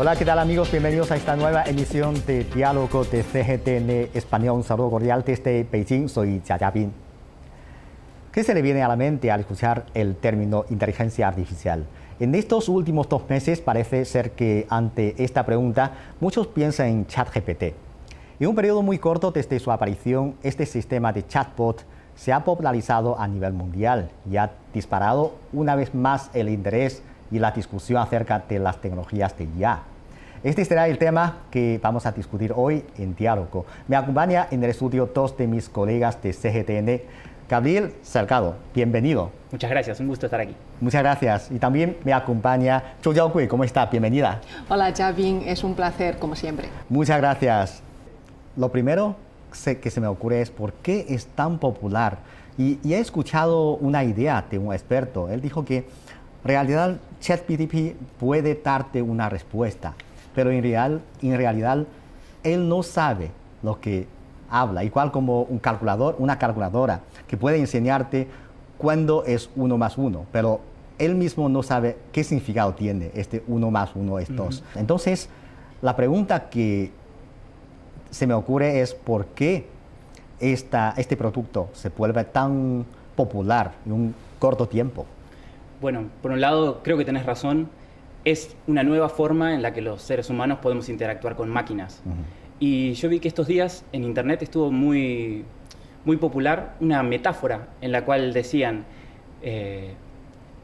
Hola, ¿qué tal amigos? Bienvenidos a esta nueva emisión de Diálogo de CGTN Español. Un saludo cordial desde Beijing. Soy Jia. ¿Qué se le viene a la mente al escuchar el término inteligencia artificial? En estos últimos dos meses parece ser que ante esta pregunta muchos piensan en ChatGPT. En un periodo muy corto desde su aparición, este sistema de chatbot se ha popularizado a nivel mundial y ha disparado una vez más el interés y la discusión acerca de las tecnologías de IA. Este será el tema que vamos a discutir hoy en Diálogo. Me acompaña en el estudio dos de mis colegas de CGTN, Gabriel Salgado. Bienvenido. Muchas gracias, un gusto estar aquí. Muchas gracias. Y también me acompaña Zhou Jiaogui. ¿Cómo está? Bienvenida. Hola, Javin. Es un placer, como siempre. Muchas gracias. Lo primero que se me ocurre es por qué es tan popular. Y, y he escuchado una idea de un experto. Él dijo que en realidad ChatGPT puede darte una respuesta, pero en, real, en realidad él no sabe lo que habla, igual como un calculador, una calculadora que puede enseñarte cuándo es uno más uno, pero él mismo no sabe qué significado tiene este uno más uno es dos. Entonces, la pregunta que se me ocurre es por qué esta, este producto se vuelve tan popular en un corto tiempo. Bueno, por un lado, creo que tenés razón, es una nueva forma en la que los seres humanos podemos interactuar con máquinas. Y yo vi que estos días en Internet estuvo muy, muy popular una metáfora en la cual decían, eh,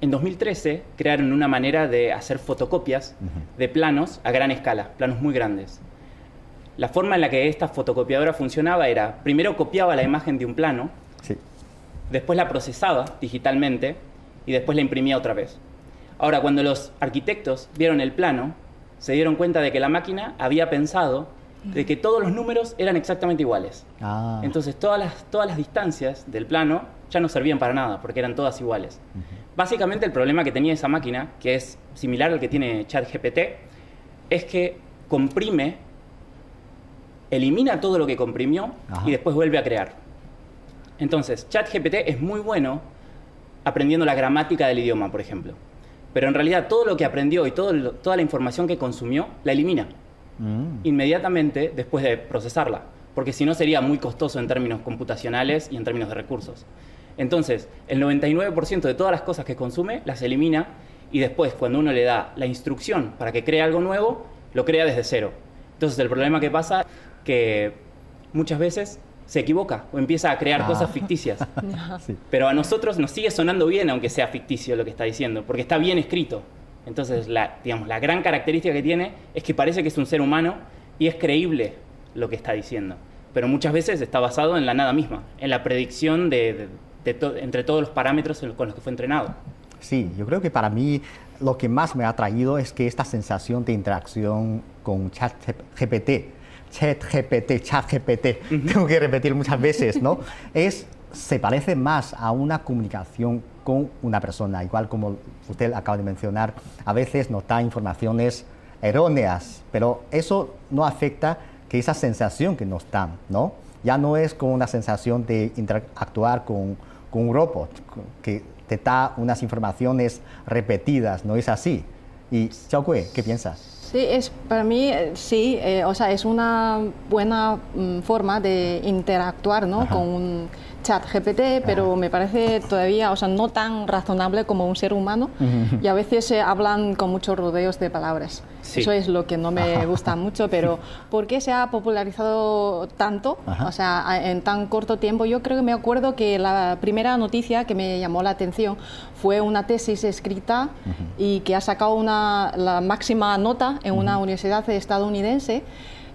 en 2013 crearon una manera de hacer fotocopias de planos a gran escala, planos muy grandes. La forma en la que esta fotocopiadora funcionaba era, primero copiaba la imagen de un plano, después la procesaba digitalmente y después la imprimía otra vez. Ahora, cuando los arquitectos vieron el plano, se dieron cuenta de que la máquina había pensado de que todos los números eran exactamente iguales. Ah. Entonces todas las, todas las distancias del plano ya no servían para nada, porque eran todas iguales. Básicamente el problema que tenía esa máquina, que es similar al que tiene ChatGPT, es que comprime, elimina todo lo que comprimió Ajá. y después vuelve a crear. Entonces, ChatGPT es muy bueno aprendiendo la gramática del idioma, por ejemplo. Pero en realidad todo lo que aprendió y todo lo- toda la información que consumió, la elimina Mm. inmediatamente después de procesarla, porque si no sería muy costoso en términos computacionales y en términos de recursos. Entonces, el 99% de todas las cosas que consume las elimina y después cuando uno le da la instrucción para que cree algo nuevo, lo crea desde cero. Entonces, el problema que pasa que muchas veces se equivoca o empieza a crear Ah. cosas ficticias. Sí. Pero a nosotros nos sigue sonando bien, aunque sea ficticio lo que está diciendo, porque está bien escrito. Entonces, la, digamos, la gran característica que tiene es que parece que es un ser humano y es creíble lo que está diciendo. Pero muchas veces está basado en la nada misma, en la predicción de, de- de to- entre todos los parámetros con los que fue entrenado. Sí, yo creo que para mí lo que más me ha traído es que esta sensación de interacción con ChatGPT, ChatGPT, ChatGPT, tengo que repetir muchas veces, ¿no? Es, se parece más a una comunicación con una persona, igual como usted acaba de mencionar, a veces nos da informaciones erróneas, pero eso no afecta que esa sensación que nos dan, ¿no? Ya no es como una sensación de interactuar con, con un robot que te da unas informaciones repetidas, ¿no es así? Y Xiao Kui, ¿qué piensas? Sí, es, para mí eh, sí, eh, o sea, es una buena mm, forma de interactuar ¿no? Ajá. con un chat GPT, pero me parece todavía, o sea, no tan razonable como un ser humano y a veces se hablan con muchos rodeos de palabras. Sí. Eso es lo que no me Ajá. gusta mucho, pero ¿por qué se ha popularizado tanto? Ajá. O sea, a- en tan corto tiempo. Yo creo que me acuerdo que la primera noticia que me llamó la atención fue una tesis escrita y que ha sacado una, la máxima nota en una universidad estadounidense.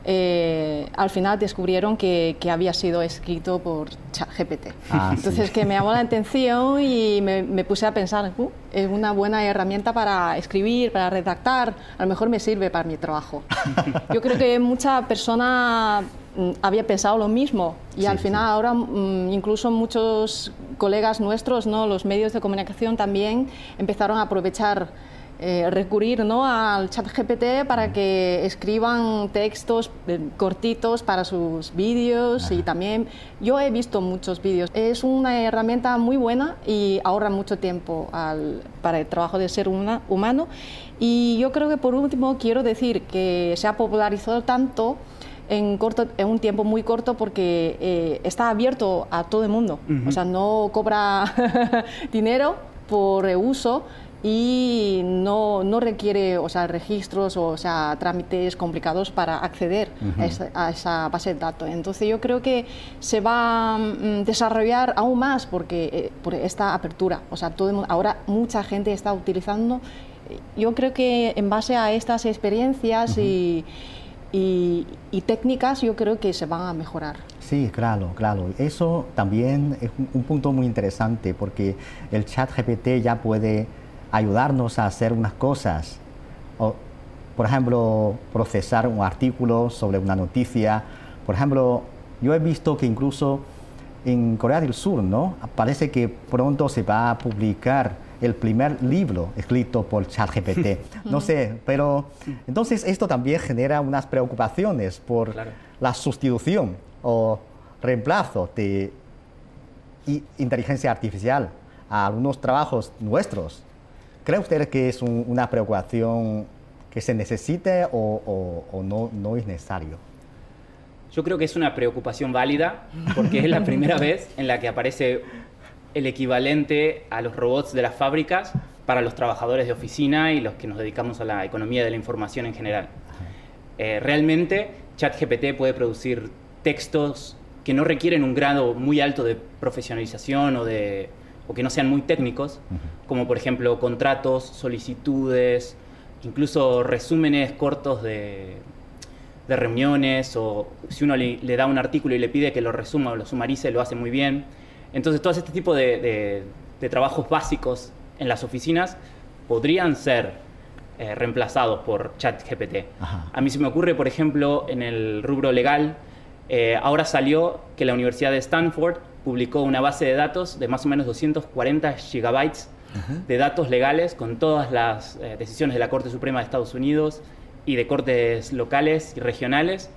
Eh, al final descubrieron que, que había sido escrito por ChatGPT. Ah, sí. Entonces que me llamó la atención y me, me puse a pensar, "Uh, es una buena herramienta para escribir, para redactar, a lo mejor me sirve para mi trabajo. Yo creo que mucha persona mm, había pensado lo mismo y Sí, al sí. final ahora mm, incluso muchos colegas nuestros, ¿no? los medios de comunicación también empezaron a aprovechar eh, recurrir ¿no? al chat GPT para que escriban textos eh, cortitos para sus vídeos y también yo he visto muchos vídeos. Es una herramienta muy buena y ahorra mucho tiempo para el trabajo de ser humano. Y yo creo que por último quiero decir que se ha popularizado tanto en, corto, en un tiempo muy corto porque eh, está abierto a todo el mundo. O sea, no cobra dinero por uso y no, no requiere o sea, registros o, sea, trámites complicados para acceder a, esa, base de datos. Entonces yo creo que se va a mm, desarrollar aún más porque, eh, por esta apertura. O sea, todo ahora mucha gente está utilizando. Yo creo que en base a estas experiencias y, y, técnicas yo creo que se van a mejorar. Sí, claro, claro. Eso también es un punto muy interesante porque el chat GPT ya puede ayudarnos a hacer unas cosas. O, por ejemplo, procesar un artículo sobre una noticia. Por ejemplo, yo he visto que incluso en Corea del Sur, ¿no? Parece que pronto se va a publicar el primer libro escrito por ChatGPT. No sé, pero entonces esto también genera unas preocupaciones por la sustitución o reemplazo de inteligencia artificial a algunos trabajos nuestros. ¿Cree usted que es una preocupación que se necesite o, no, no es necesario? Yo creo que es una preocupación válida porque es la primera vez en la que aparece el equivalente a los robots de las fábricas para los trabajadores de oficina y los que nos dedicamos a la economía de la información en general. Eh, realmente ChatGPT puede producir textos que no requieren un grado muy alto de profesionalización o de o que no sean muy técnicos, como por ejemplo contratos, solicitudes, incluso resúmenes cortos de, reuniones, o si uno le, da un artículo y le pide que lo resuma o lo sumarice, lo hace muy bien. Entonces, todo este tipo de, trabajos básicos en las oficinas podrían ser eh, reemplazados por ChatGPT. A mí se me ocurre, por ejemplo, en el rubro legal, eh, ahora salió que la Universidad de Stanford publicó una base de datos de más o menos 240 gigabytes de datos legales con todas las eh, decisiones de la Corte Suprema de Estados Unidos y de cortes locales y regionales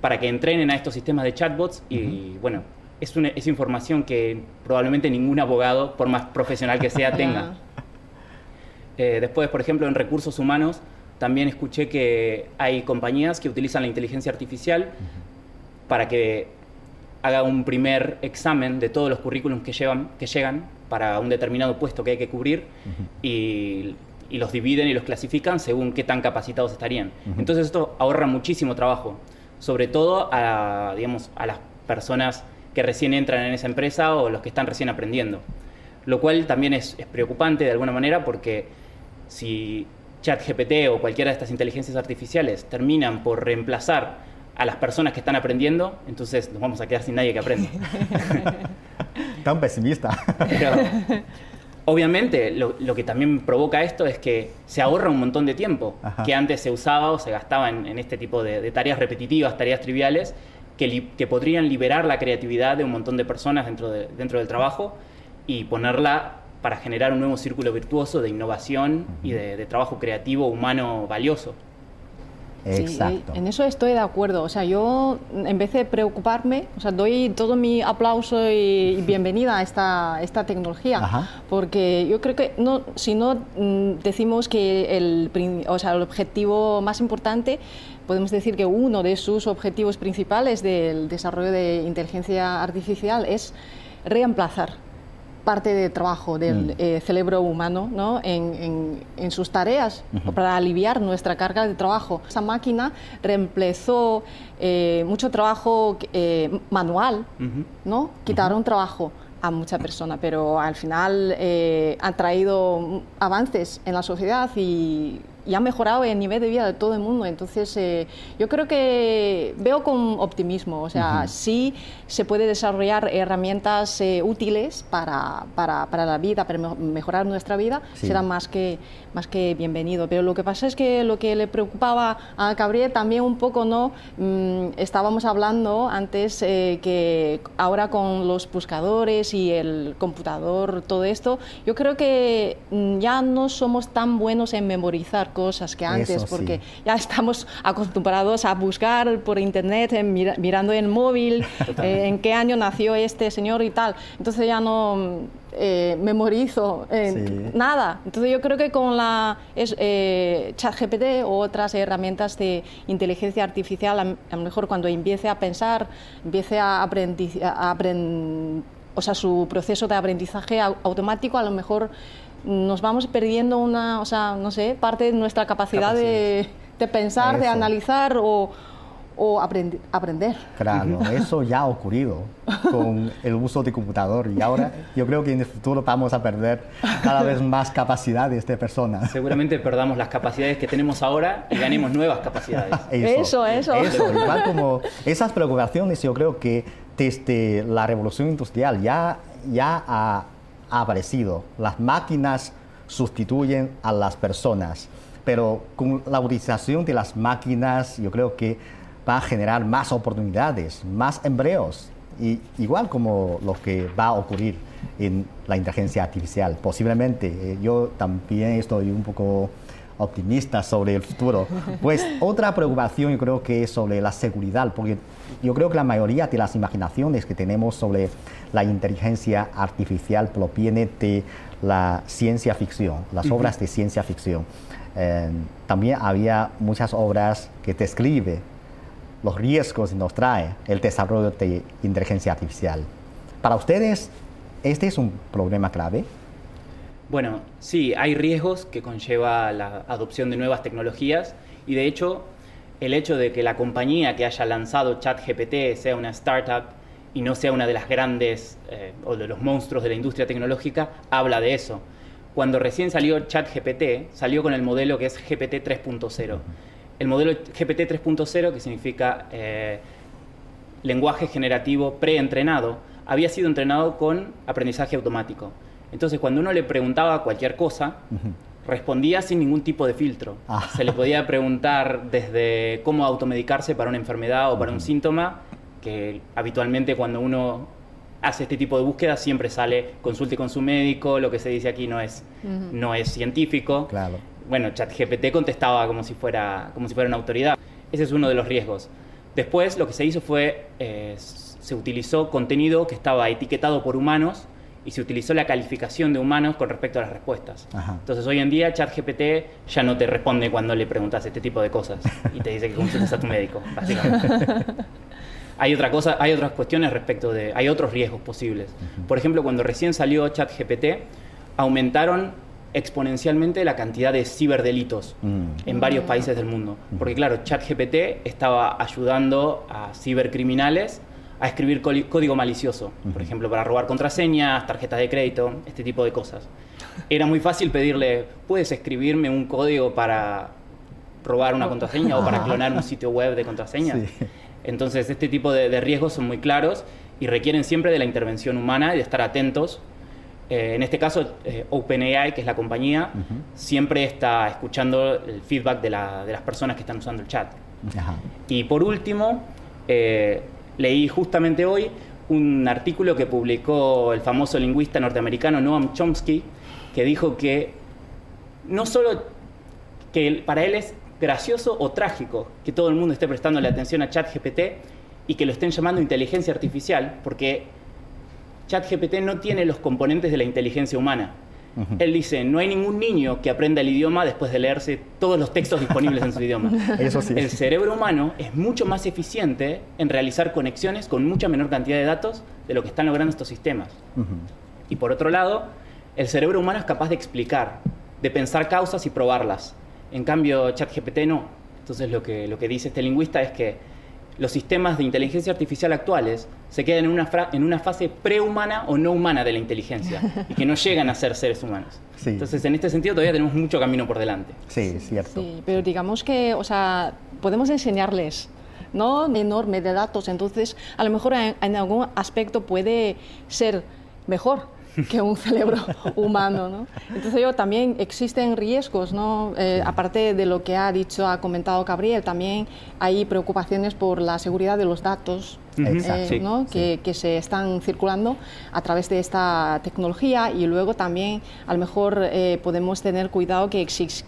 para que entrenen a estos sistemas de chatbots y bueno, es, una, es información que probablemente ningún abogado, por más profesional que sea, tenga. Eh, después, por ejemplo, en recursos humanos, también escuché que hay compañías que utilizan la inteligencia artificial para que haga un primer examen de todos los currículums que, llevan, que llegan para un determinado puesto que hay que cubrir y, los dividen y los clasifican según qué tan capacitados estarían. Entonces esto ahorra muchísimo trabajo, sobre todo a, digamos, a las personas que recién entran en esa empresa o los que están recién aprendiendo. Lo cual también es, es preocupante de alguna manera porque si ChatGPT o cualquiera de estas inteligencias artificiales terminan por reemplazar a las personas que están aprendiendo, entonces nos vamos a quedar sin nadie que aprenda. Tan pesimista. obviamente, lo, que también provoca esto es que se ahorra un montón de tiempo que antes se usaba o se gastaba en, este tipo de, tareas repetitivas, tareas triviales, que, podrían liberar la creatividad de un montón de personas dentro, dentro del trabajo y ponerla para generar un nuevo círculo virtuoso de innovación y de trabajo creativo humano valioso. Exacto. en eso estoy de acuerdo. O sea, yo en vez de preocuparme, o sea, doy todo mi aplauso y, bienvenida a esta, esta tecnología, porque yo creo que no, si no mm, decimos que el, o sea, el objetivo más importante, podemos decir que uno de sus objetivos principales del desarrollo de inteligencia artificial es reemplazar parte del trabajo del mm. eh, cerebro humano ¿no? en, en, sus tareas para aliviar nuestra carga de trabajo. Esa máquina reemplazó eh, mucho trabajo eh, manual, ¿no? quitaron trabajo a mucha persona, pero al final ha traído avances en la sociedad y, y ha mejorado el nivel de vida de todo el mundo. Entonces, eh, yo creo que veo con optimismo. O sea, sí se puede desarrollar herramientas eh, útiles para, para, para, la vida, para mejorar nuestra vida, será más que, más que bienvenido. Pero lo que pasa es que lo que le preocupaba a Gabriel también un poco, ¿no? Mm, estábamos hablando antes eh, que ahora con los buscadores y el computador, todo esto, yo creo que mm, ya no somos tan buenos en memorizar cosas que antes, porque ya estamos acostumbrados a buscar por internet, mirando en el móvil, eh, en qué año nació este señor y tal. Entonces ya no eh, memorizo eh, nada. Entonces yo creo que con la es, ChatGPT o otras herramientas de inteligencia artificial, a, lo mejor cuando empiece a pensar, empiece a aprender, o sea, su proceso de aprendizaje automático, a lo mejor nos vamos perdiendo una, o sea, no sé, parte de nuestra capacidad, De, pensar, de analizar o, o aprender. Claro, eso ya ha ocurrido con el uso de computador y ahora yo creo que en el futuro vamos a perder cada vez más capacidades de personas. Seguramente perdamos las capacidades que tenemos ahora y ganemos nuevas capacidades. Eso, eso. Eso, igual como esas preocupaciones yo creo que desde la revolución industrial ya, ya ha aparecido. Las máquinas sustituyen a las personas, pero con la utilización de las máquinas yo creo que va a generar más oportunidades, más empleos, y igual como lo que va a ocurrir en la inteligencia artificial. Posiblemente, eh, yo también estoy un poco optimista sobre el futuro. Pues otra preocupación yo creo que es sobre la seguridad, porque yo creo que la mayoría de las imaginaciones que tenemos sobre la inteligencia artificial proviene de la ciencia ficción, las obras de ciencia ficción. Eh, también había muchas obras que describen los riesgos que nos trae el desarrollo de inteligencia artificial. Para ustedes, ¿este es un problema clave? Bueno, sí, hay riesgos que conlleva la adopción de nuevas tecnologías y de hecho el hecho de que la compañía que haya lanzado ChatGPT sea una startup y no sea una de las grandes eh, o de los monstruos de la industria tecnológica habla de eso. Cuando recién salió ChatGPT, salió con el modelo que es GPT 3.0. El modelo GPT 3.0, que significa eh, lenguaje generativo preentrenado, había sido entrenado con aprendizaje automático. Entonces, cuando uno le preguntaba cualquier cosa, respondía sin ningún tipo de filtro. Ah. Se le podía preguntar desde cómo automedicarse para una enfermedad o para un síntoma, que habitualmente cuando uno hace este tipo de búsqueda siempre sale consulte con su médico, lo que se dice aquí no es, no es científico. Claro. Bueno, ChatGPT contestaba como si, fuera, como si fuera una autoridad. Ese es uno de los riesgos. Después lo que se hizo fue, eh, se utilizó contenido que estaba etiquetado por humanos, y se utilizó la calificación de humanos con respecto a las respuestas. Entonces hoy en día ChatGPT ya no te responde cuando le preguntas este tipo de cosas y te dice que consultes a tu médico, básicamente. hay otra cosa, hay otras cuestiones respecto de, hay otros riesgos posibles. Por ejemplo, cuando recién salió ChatGPT, aumentaron exponencialmente la cantidad de ciberdelitos mm. en varios países del mundo. Porque claro, ChatGPT estaba ayudando a cibercriminales a escribir código malicioso, por ejemplo, para robar contraseñas, tarjetas de crédito, este tipo de cosas. Era muy fácil pedirle, ¿puedes escribirme un código para robar una contraseña o para clonar un sitio web de contraseñas? Entonces, este tipo de, riesgos son muy claros y requieren siempre de la intervención humana y de estar atentos. Eh, en este caso, eh, OpenAI, que es la compañía, siempre está escuchando el feedback de, las personas que están usando el chat. Y por último, eh, Leí justamente hoy un artículo que publicó el famoso lingüista norteamericano Noam Chomsky, que dijo que no solo que para él es gracioso o trágico que todo el mundo esté prestando la atención a ChatGPT y que lo estén llamando inteligencia artificial, porque ChatGPT no tiene los componentes de la inteligencia humana. Él dice, no hay ningún niño que aprenda el idioma después de leerse todos los textos disponibles en su idioma. Eso sí. El cerebro humano es mucho más eficiente en realizar conexiones con mucha menor cantidad de datos de lo que están logrando estos sistemas. Y por otro lado, el cerebro humano es capaz de explicar, de pensar causas y probarlas. En cambio, ChatGPT no. Entonces lo que, lo que dice este lingüista es que los sistemas de inteligencia artificial actuales se quedan en una, en una fase prehumana o no humana de la inteligencia y que no llegan a ser seres humanos. Entonces, en este sentido, todavía tenemos mucho camino por delante. Sí, es cierto. Sí, pero digamos que, o sea, podemos enseñarles ¿no? enorme de datos, entonces a lo mejor en algún aspecto puede ser mejor que un cerebro humano. ¿no? Entonces yo, también existen riesgos, ¿no? Eh, aparte de lo que ha dicho, ha comentado Gabriel, también hay preocupaciones por la seguridad de los datos eh, ¿no? que, que, se están circulando a través de esta tecnología y luego también a lo mejor eh, podemos tener cuidado que existe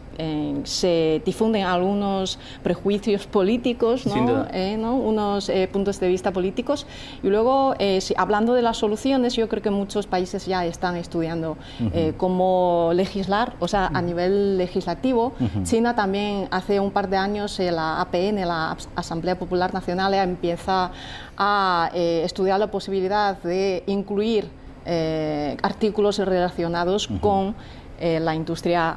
se difunden algunos prejuicios políticos, ¿no? Eh, unos eh, puntos de vista políticos. Y luego, eh, hablando de las soluciones, yo creo que muchos países ya están estudiando cómo legislar, o sea, a nivel legislativo. China también hace un par de años, la APN, la Asamblea Popular Nacional, empieza a estudiar la posibilidad de incluir artículos relacionados con la industria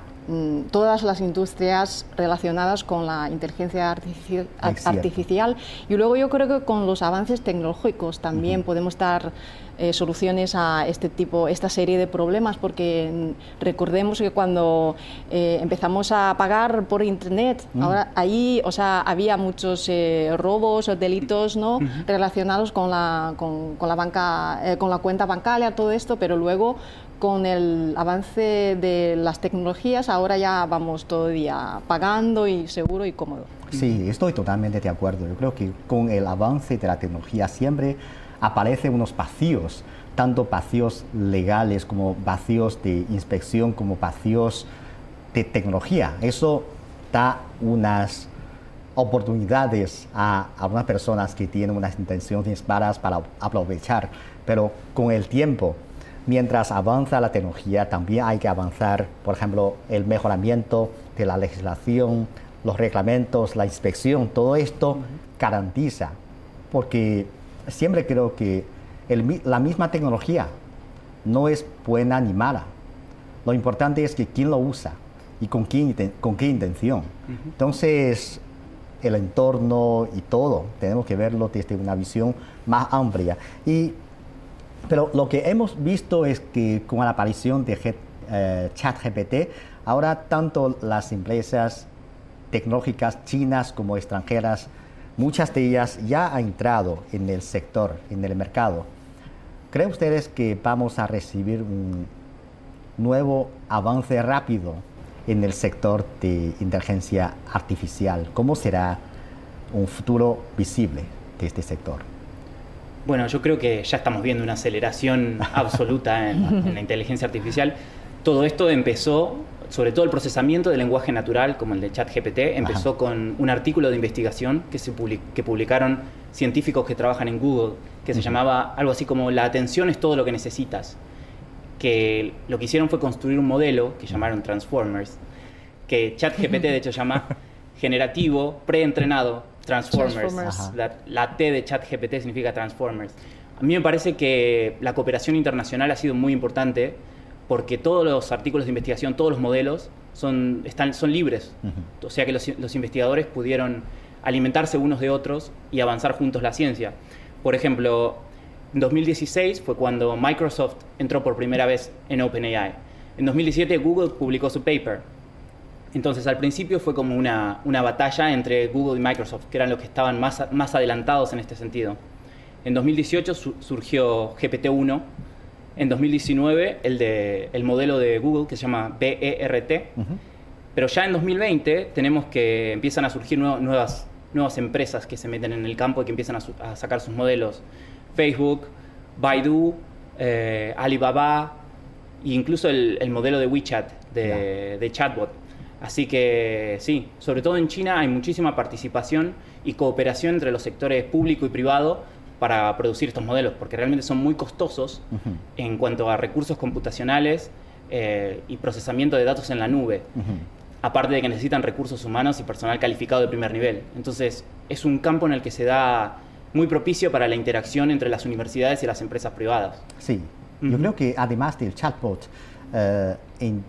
todas las industrias relacionadas con la inteligencia artificial, y luego yo creo que con los avances tecnológicos también podemos dar eh, soluciones a este tipo, esta serie de problemas, porque mm, recordemos que cuando eh, empezamos a pagar por internet, ahora ahí, o sea, había muchos eh, robos o delitos, ¿no? relacionados con la con, con la banca, con la cuenta bancaria, todo esto, pero luego con el avance de las tecnologías, ahora ya vamos día pagando y seguro y cómodo. Sí, estoy totalmente de acuerdo. Yo creo que con el avance de la tecnología siempre aparecen unos vacíos, tanto vacíos legales como vacíos de inspección, como vacíos de tecnología. Eso da unas oportunidades a algunas personas que tienen unas intenciones malas para aprovechar, pero con el tiempo mientras avanza la tecnología, también hay que avanzar, por ejemplo, el mejoramiento de la legislación, los reglamentos, la inspección, todo esto garantiza, porque siempre creo que la misma tecnología no es buena ni mala. Lo importante es que quién lo usa y con, quién, con qué intención. Entonces, el entorno y todo, tenemos que verlo desde una visión más amplia. Y pero lo que hemos visto es que con la aparición de eh, ChatGPT, ahora tanto las empresas tecnológicas chinas como extranjeras, muchas de ellas ya han entrado en el sector, en el mercado. ¿Creen ustedes que vamos a recibir un nuevo avance rápido en el sector de inteligencia artificial? ¿Cómo será un futuro visible de este sector? Bueno, yo creo que ya estamos viendo una aceleración absoluta en, la inteligencia artificial. Todo esto empezó, sobre todo el procesamiento del lenguaje natural, como el de ChatGPT, empezó con un artículo de investigación que, se que publicaron científicos que trabajan en Google, que se llamaba algo así como La atención es todo lo que necesitas. Que lo que hicieron fue construir un modelo que llamaron Transformers, que ChatGPT de hecho llama generativo, preentrenado, Transformers. La, T de ChatGPT significa Transformers. A mí me parece que la cooperación internacional ha sido muy importante porque todos los artículos de investigación, todos los modelos son, están, son libres. O sea que los, los, investigadores pudieron alimentarse unos de otros y avanzar juntos la ciencia. Por ejemplo, en 2016 fue cuando Microsoft entró por primera vez en OpenAI. En 2017 Google publicó su paper entonces al principio fue como una, batalla entre Google y Microsoft, que eran los que estaban más, más adelantados en este sentido. En 2018 surgió GPT-1, en 2019 el, de, el modelo de Google que se llama BERT, pero ya en 2020 tenemos que empiezan a surgir nuevas, nuevas empresas que se meten en el campo y que empiezan a, sacar sus modelos. Facebook, Baidu, eh, Alibaba e incluso el, modelo de WeChat, de, de chatbot. Así que sí, sobre todo en China hay muchísima participación y cooperación entre los sectores público y privado para producir estos modelos, porque realmente son muy costosos en cuanto a recursos computacionales eh, y procesamiento de datos en la nube. Aparte de que necesitan recursos humanos y personal calificado de primer nivel. Entonces, es un campo en el que se da muy propicio para la interacción entre las universidades y las empresas privadas. Sí, yo creo que además del chatbot, eh, en,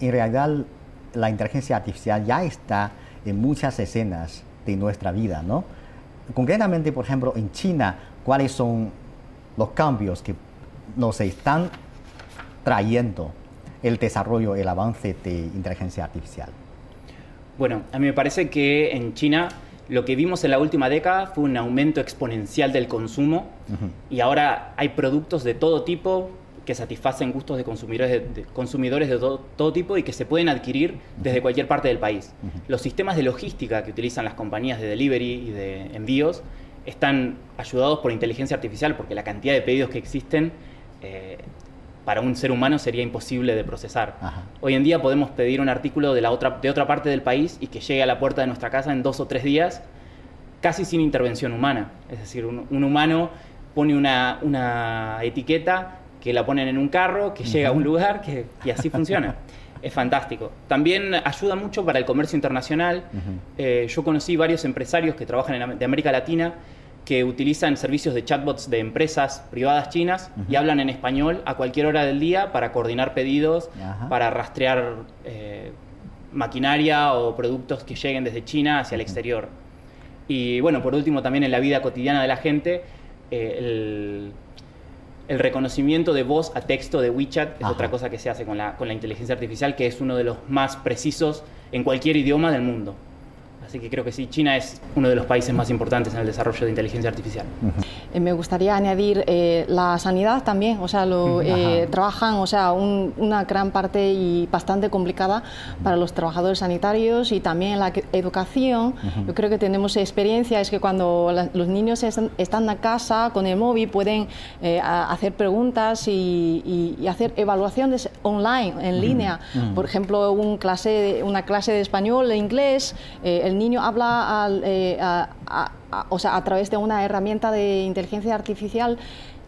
en realidad la inteligencia artificial ya está en muchas escenas de nuestra vida, ¿no? concretamente, por ejemplo, en China, ¿cuáles son los cambios que nos están trayendo el desarrollo, el avance de inteligencia artificial? Bueno, a mí me parece que en China lo que vimos en la última década fue un aumento exponencial del consumo y ahora hay productos de todo tipo que satisfacen gustos de consumidores de, consumidores de todo, tipo y que se pueden adquirir desde cualquier parte del país. Los sistemas de logística que utilizan las compañías de delivery y de envíos están ayudados por inteligencia artificial porque la cantidad de pedidos que existen eh, para un ser humano sería imposible de procesar. Hoy en día podemos pedir un artículo de, la otra, de otra parte del país y que llegue a la puerta de nuestra casa en dos o tres días casi sin intervención humana. Es decir, un, humano pone una, una etiqueta que la ponen en un carro, que llega a un lugar, que, y así funciona. es fantástico. También ayuda mucho para el comercio internacional. Eh, yo conocí varios empresarios que trabajan en, de América Latina que utilizan servicios de chatbots de empresas privadas chinas y hablan en español a cualquier hora del día para coordinar pedidos, para rastrear eh, maquinaria o productos que lleguen desde China hacia el exterior. Y bueno, por último, también en la vida cotidiana de la gente, eh, el el reconocimiento de voz a texto de WeChat es otra cosa que se hace con la, con la inteligencia artificial, que es uno de los más precisos en cualquier idioma del mundo. Así que creo que sí, China es uno de los países más importantes en el desarrollo de inteligencia artificial. Eh, me gustaría añadir eh, la sanidad también, o sea, lo, eh, trabajan, o sea, una gran parte y bastante complicada para los trabajadores sanitarios y también la educación. Yo creo que tenemos experiencia, es que cuando los niños están, están, a casa con el móvil pueden hacer preguntas y, hacer evaluaciones online, en línea. Por ejemplo, un clase, una clase de español, e inglés, el niño habla al, eh, a, o sea, a través de una herramienta de inteligencia artificial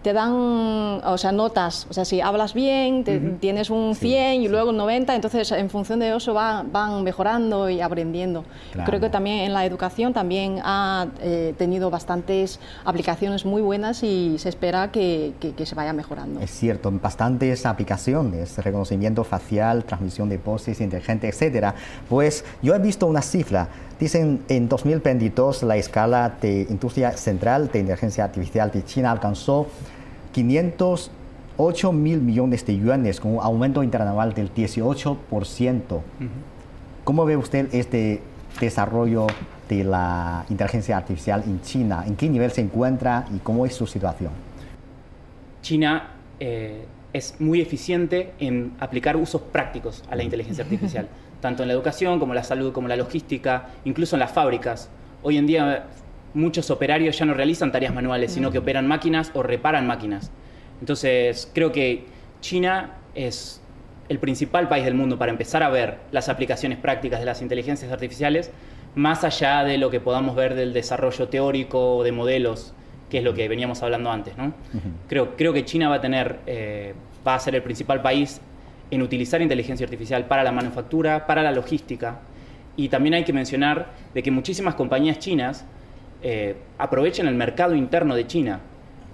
te dan, o sea, notas. O sea, si hablas bien, tienes un 100 y luego un 90, entonces en función de eso van mejorando y aprendiendo. Creo que también en la educación también ha eh, tenido bastantes aplicaciones muy buenas y se espera que, que, se vaya mejorando. Es cierto, bastantes aplicaciones, reconocimiento facial, transmisión de voces inteligente, etcétera. Pues yo he visto una cifra. Dicen en 2022 la escala de industria central de inteligencia artificial de China alcanzó 508 mil millones de yuanes, con un aumento interanual del 18%. ¿Cómo ve usted este desarrollo de la inteligencia artificial en China? ¿En qué nivel se encuentra y cómo es su situación? China eh, es muy eficiente en aplicar usos prácticos a la inteligencia artificial, tanto en la educación como en la salud, como en la logística, incluso en las fábricas. Hoy en día muchos operarios ya no realizan tareas manuales, sino que mm. operan máquinas o reparan máquinas. Entonces, creo que China es el principal país del mundo para empezar a ver las aplicaciones prácticas de las inteligencias artificiales, más allá de lo que podamos ver del desarrollo teórico o de modelos, que es lo que veníamos hablando antes. ¿no? creo, creo que China va a, tener, eh, va a ser el principal país en utilizar inteligencia artificial para la manufactura, para la logística, y también hay que mencionar de que muchísimas compañías chinas eh, aprovechen el mercado interno de China.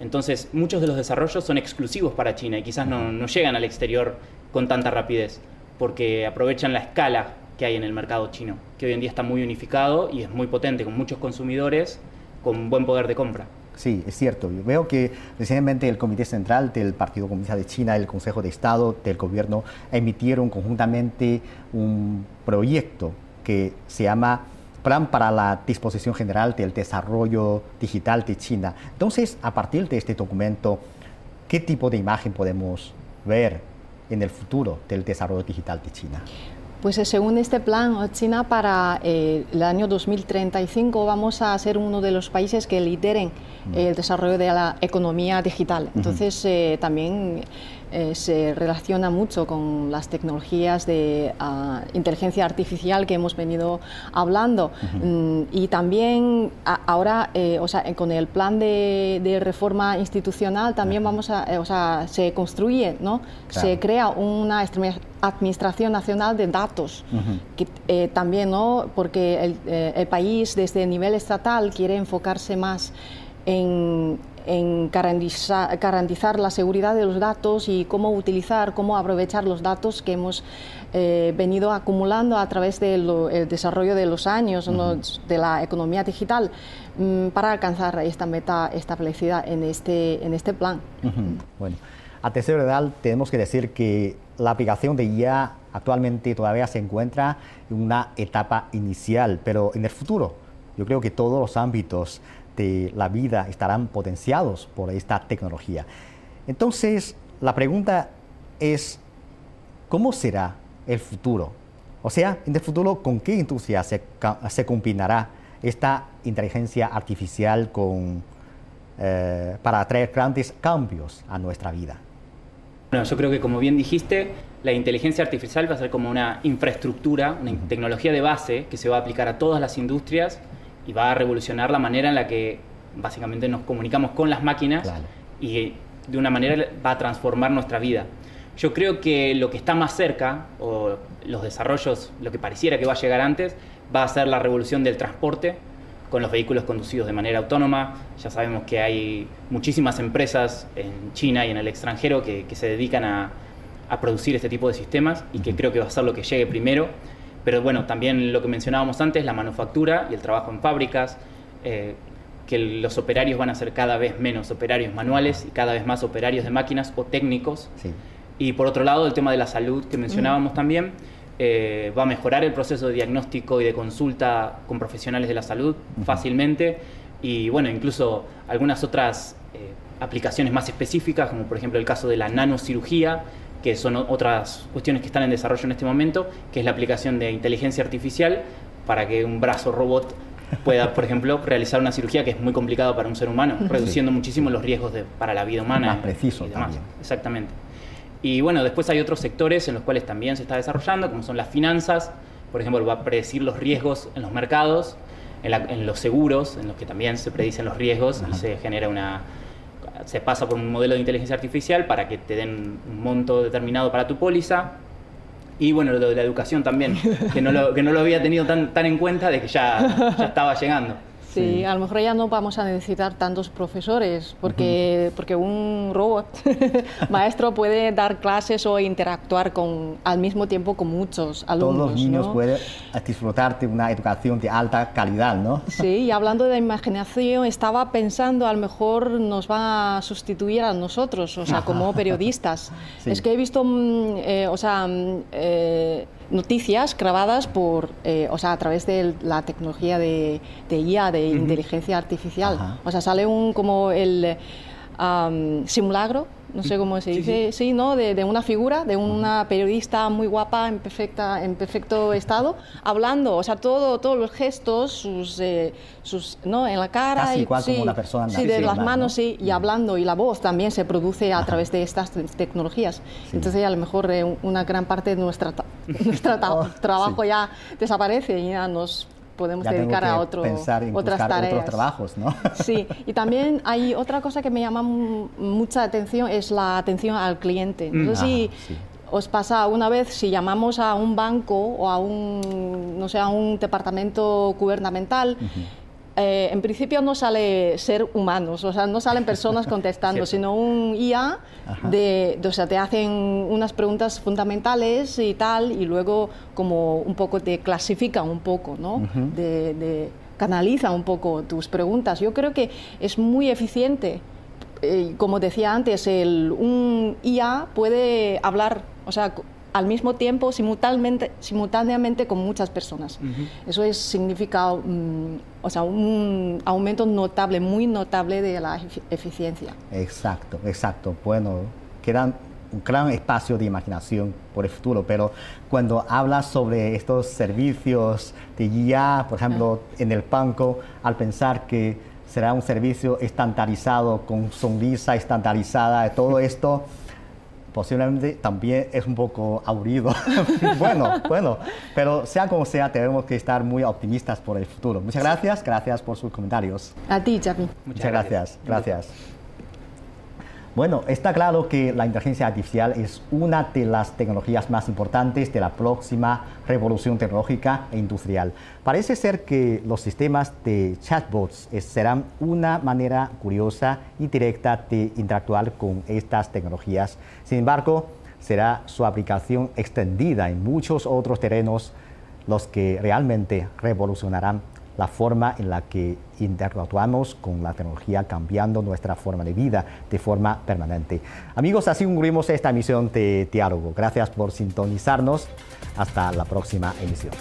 Entonces, muchos de los desarrollos son exclusivos para China y quizás no, llegan al exterior con tanta rapidez, porque aprovechan la escala que hay en el mercado chino, que hoy en día está muy unificado y es muy potente, con muchos consumidores, con buen poder de compra. Sí, es cierto. Yo veo que recientemente el Comité Central del Partido Comunista de China, el Consejo de Estado del Gobierno emitieron conjuntamente un proyecto que se llama Plan para la Disposición General del Desarrollo Digital de China. Entonces, a partir de este documento, ¿qué tipo de imagen podemos ver en el futuro del desarrollo digital de China? Pues eh, según este plan, China para eh, el año 2035 vamos a ser uno de los países que lideren mm. el desarrollo de la economía digital. Entonces, eh, también eh, se relaciona mucho con las tecnologías de ah, inteligencia artificial que hemos venido hablando. Mm, y también ahora, eh, o sea, con el plan de, reforma institucional también vamos a, eh, o sea, se construye, ¿no? Se crea una administración nacional de datos, que también, ¿no? Porque el, el país desde el nivel estatal quiere enfocarse más en, garantizar, la seguridad de los datos y cómo utilizar, cómo aprovechar los datos que hemos eh, venido acumulando a través del desarrollo de los años de la economía digital mm, para alcanzar esta meta establecida en este, en este plan. Bueno, a tercer edad tenemos que decir que la aplicación de IA actualmente todavía se encuentra en una etapa inicial, pero en el futuro. Yo creo que todos los ámbitos de la vida estarán potenciados por esta tecnología. Entonces, la pregunta es, ¿cómo será el futuro? O sea, en el futuro, ¿con qué industria se, combinará esta inteligencia artificial con, eh, para traer grandes cambios a nuestra vida? Bueno, yo creo que como bien dijiste, la inteligencia artificial va a ser como una infraestructura, una tecnología de base que se va a aplicar a todas las industrias y va a revolucionar la manera en la que básicamente nos comunicamos con las máquinas y de una manera va a transformar nuestra vida. Yo creo que lo que está más cerca, o los desarrollos, lo que pareciera que va a llegar antes, va a ser la revolución del transporte con los vehículos conducidos de manera autónoma. Ya sabemos que hay muchísimas empresas en China y en el extranjero que, se dedican a, a, producir este tipo de sistemas y que creo que va a ser lo que llegue primero. Pero bueno, también lo que mencionábamos antes, la manufactura y el trabajo en fábricas, eh, que los operarios van a ser cada vez menos operarios manuales y cada vez más operarios de máquinas o técnicos. Y por otro lado, el tema de la salud que mencionábamos también, eh, va a mejorar el proceso de diagnóstico y de consulta con profesionales de la salud fácilmente. Y bueno, incluso algunas otras eh, aplicaciones más específicas, como por ejemplo el caso de la nanocirugía, que son otras cuestiones que están en desarrollo en este momento, que es la aplicación de inteligencia artificial para que un brazo robot pueda, por ejemplo, realizar una cirugía que es muy complicado para un ser humano, reduciendo muchísimo los riesgos para la vida humana. Más preciso También. Exactamente. Y bueno, después hay otros sectores en los cuales también se está desarrollando, como son las finanzas, por ejemplo, va a predecir los riesgos en los mercados, en, los seguros, en los que también se predicen los riesgos y se genera una, se pasa por un modelo de inteligencia artificial para que te den un monto determinado para tu póliza. Y bueno, lo de la educación también, que no lo, que no lo había tenido tan, tan en cuenta de que ya, ya estaba llegando. Sí, a lo mejor ya no vamos a necesitar tantos profesores, porque, porque un robot maestro puede dar clases o interactuar con, al mismo tiempo con muchos alumnos. Todos los niños pueden disfrutar de una educación de alta calidad, ¿no? Sí, y hablando de imaginación, estaba pensando a lo mejor nos va a sustituir a nosotros, o sea, como periodistas. Es que he visto, mm, eh, o sea, mm, eh, noticias grabadas por, eh, o sea, a través de la tecnología de, de IA, de inteligencia artificial. O sea, sale un como el simulacro, no sé cómo se dice, sí, ¿no? De, una figura, de una periodista muy guapa, en, perfecta, en perfecto estado, hablando, o sea, todo, todos los gestos, sus, eh, sus, ¿no? En la cara. Casi igual como una persona. Sí, de las manos, sí, y hablando, y la voz también se produce a través de estas tecnologías. Entonces, a lo mejor eh, una gran parte de nuestra, nuestro oh, trabajo ya desaparece y ya nos podemos dedicar a otro, otras tareas. otros trabajos, ¿no? Sí, y también hay otra cosa que me llama mucha atención, es la atención al cliente. No sé si os pasa una vez, si llamamos a un banco o a un, no sé, a un departamento gubernamental, eh, en principio no sale ser humanos, o sea, no salen personas contestando, sino un IA, de, o sea, te hacen unas preguntas fundamentales y tal, y luego como un poco te clasifica un poco, ¿no? de, canaliza un poco tus preguntas. Yo creo que es muy eficiente. Eh, como decía antes, el, un IA puede hablar, o sea, al mismo tiempo, simultáneamente, simultáneamente con muchas personas. Eso es, significa mm, o sea, un aumento notable, muy notable de la eficiencia. Exacto, exacto. Bueno, queda un gran espacio de imaginación por el futuro, pero cuando hablas sobre estos servicios de guía, por ejemplo, en el banco, al pensar que será un servicio estandarizado, con sonrisa estandarizada, todo esto posiblemente también es un poco aburrido. bueno, bueno, pero sea como sea, tenemos que estar muy optimistas por el futuro. Muchas gracias, gracias por sus comentarios. A ti, Chapi. Muchas, gracias, gracias. Bueno, está claro que la inteligencia artificial es una de las tecnologías más importantes de la próxima revolución tecnológica e industrial. Parece ser que los sistemas de chatbots serán una manera curiosa y directa de interactuar con estas tecnologías. Sin embargo, será su aplicación extendida en muchos otros terrenos los que realmente revolucionarán la forma en la que interactuamos con la tecnología, cambiando nuestra forma de vida de forma permanente. Amigos, así concluimos esta emisión de Diálogo. Gracias por sintonizarnos. Hasta la próxima emisión.